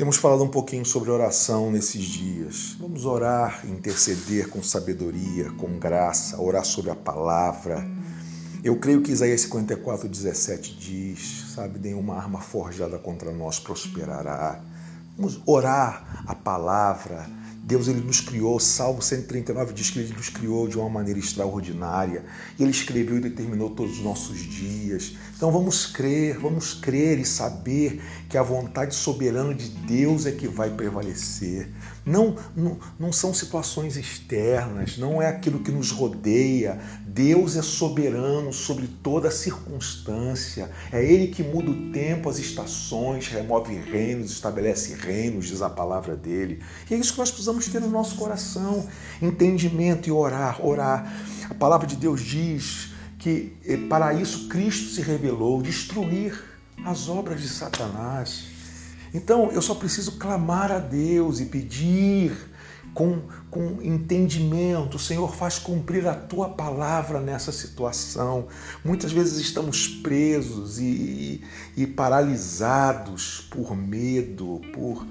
Temos falado um pouquinho sobre oração nesses dias. Vamos orar, interceder com sabedoria, com graça, orar sobre a palavra. Eu creio que Isaías 54, 17 diz: sabe, nenhuma arma forjada contra nós prosperará. Vamos orar a palavra, Deus ele nos criou, Salmo 139 diz que ele nos criou de uma maneira extraordinária. Ele escreveu e determinou todos os nossos dias. Então vamos crer, vamos crer e saber que a vontade soberana de Deus é que vai prevalecer. Não, não, não são situações externas, não é aquilo que nos rodeia. Deus é soberano sobre toda circunstância. É Ele que muda o tempo, as estações, remove reinos, estabelece reinos, diz a palavra dele. E é isso que nós precisamos ter no nosso coração: entendimento e orar, orar. A palavra de Deus diz que eh, para isso Cristo se revelou destruir as obras de Satanás. Então eu só preciso clamar a Deus e pedir com, com entendimento, Senhor, faz cumprir a tua palavra nessa situação. Muitas vezes estamos presos e, e, e paralisados por medo, por,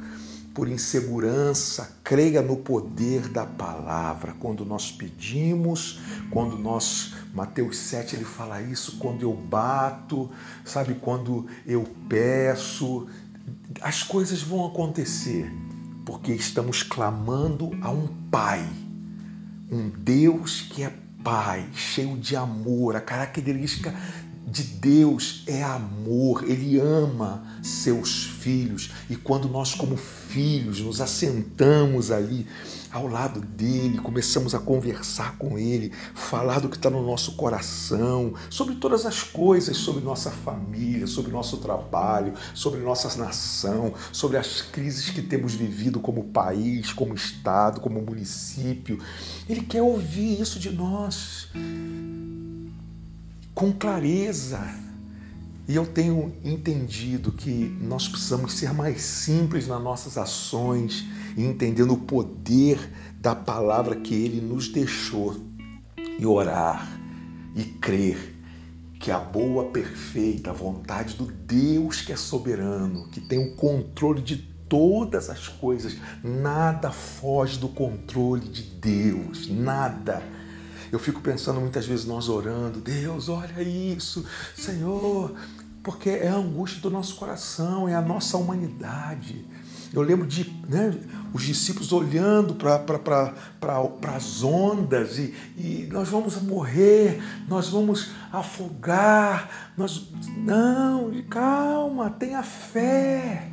por insegurança. Creia no poder da palavra. Quando nós pedimos, quando nós. Mateus 7 ele fala isso, quando eu bato, sabe, quando eu peço, as coisas vão acontecer porque estamos clamando a um Pai, um Deus que é Pai, cheio de amor. A característica de Deus é amor, Ele ama seus filhos. E quando nós, como filhos, nos assentamos ali ao lado dele, começamos a conversar com ele, falar do que está no nosso coração, sobre todas as coisas, sobre nossa família, sobre nosso trabalho, sobre nossa nação, sobre as crises que temos vivido como país, como estado, como município. Ele quer ouvir isso de nós com clareza. E eu tenho entendido que nós precisamos ser mais simples nas nossas ações entendendo o poder da palavra que ele nos deixou e orar e crer que a boa, perfeita vontade do Deus que é soberano, que tem o controle de todas as coisas, nada foge do controle de Deus, nada eu fico pensando muitas vezes nós orando, Deus, olha isso, Senhor, porque é a angústia do nosso coração, é a nossa humanidade. Eu lembro de né, os discípulos olhando para as ondas e, e nós vamos morrer, nós vamos afogar. Nós... Não, calma, tenha fé.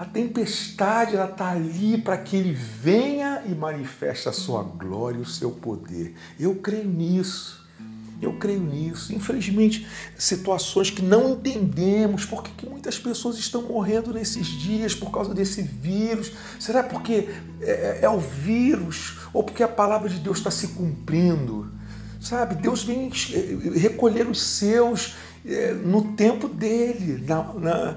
A tempestade ela está ali para que ele venha e manifeste a sua glória e o seu poder. Eu creio nisso. Eu creio nisso. Infelizmente, situações que não entendemos, por que muitas pessoas estão morrendo nesses dias por causa desse vírus? Será porque é, é o vírus ou porque a palavra de Deus está se cumprindo? Sabe, Deus vem recolher os seus é, no tempo dele, na, na,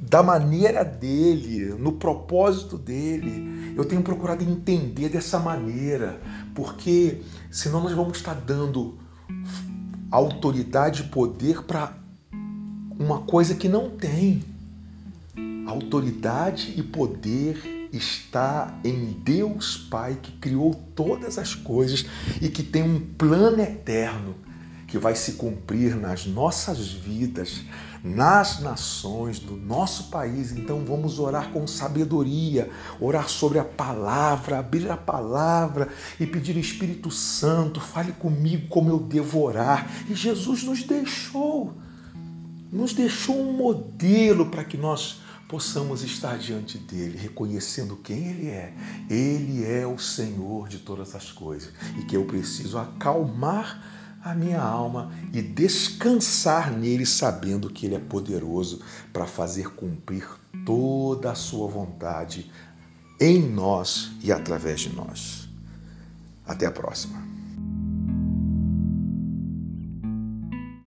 da maneira dele, no propósito dele. Eu tenho procurado entender dessa maneira, porque senão nós vamos estar dando autoridade e poder para uma coisa que não tem. Autoridade e poder está em Deus Pai que criou todas as coisas e que tem um plano eterno que vai se cumprir nas nossas vidas, nas nações do nosso país. Então vamos orar com sabedoria, orar sobre a palavra, abrir a palavra e pedir Espírito Santo, fale comigo como eu devo orar. E Jesus nos deixou, nos deixou um modelo para que nós possamos estar diante dele, reconhecendo quem ele é. Ele é o Senhor de todas as coisas e que eu preciso acalmar a minha alma e descansar nele, sabendo que ele é poderoso para fazer cumprir toda a sua vontade em nós e através de nós. Até a próxima.